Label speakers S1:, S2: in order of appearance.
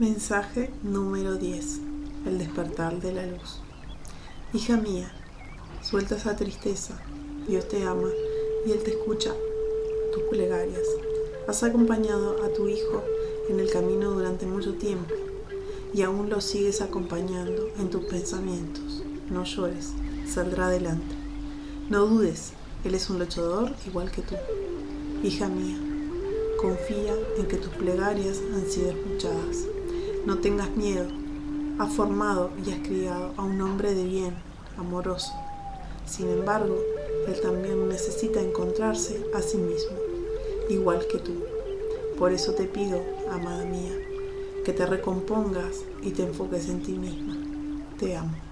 S1: Mensaje número 10. El despertar de la luz. Hija mía, suelta esa tristeza. Dios te ama y Él te escucha tus plegarias. Has acompañado a tu hijo en el camino durante mucho tiempo y aún lo sigues acompañando en tus pensamientos. No llores, saldrá adelante. No dudes, Él es un luchador igual que tú. Hija mía, confía en que tus plegarias han sido escuchadas. No tengas miedo. Has formado y has criado a un hombre de bien, amoroso. Sin embargo, él también necesita encontrarse a sí mismo, igual que tú. Por eso te pido, amada mía, que te recompongas y te enfoques en ti misma. Te amo.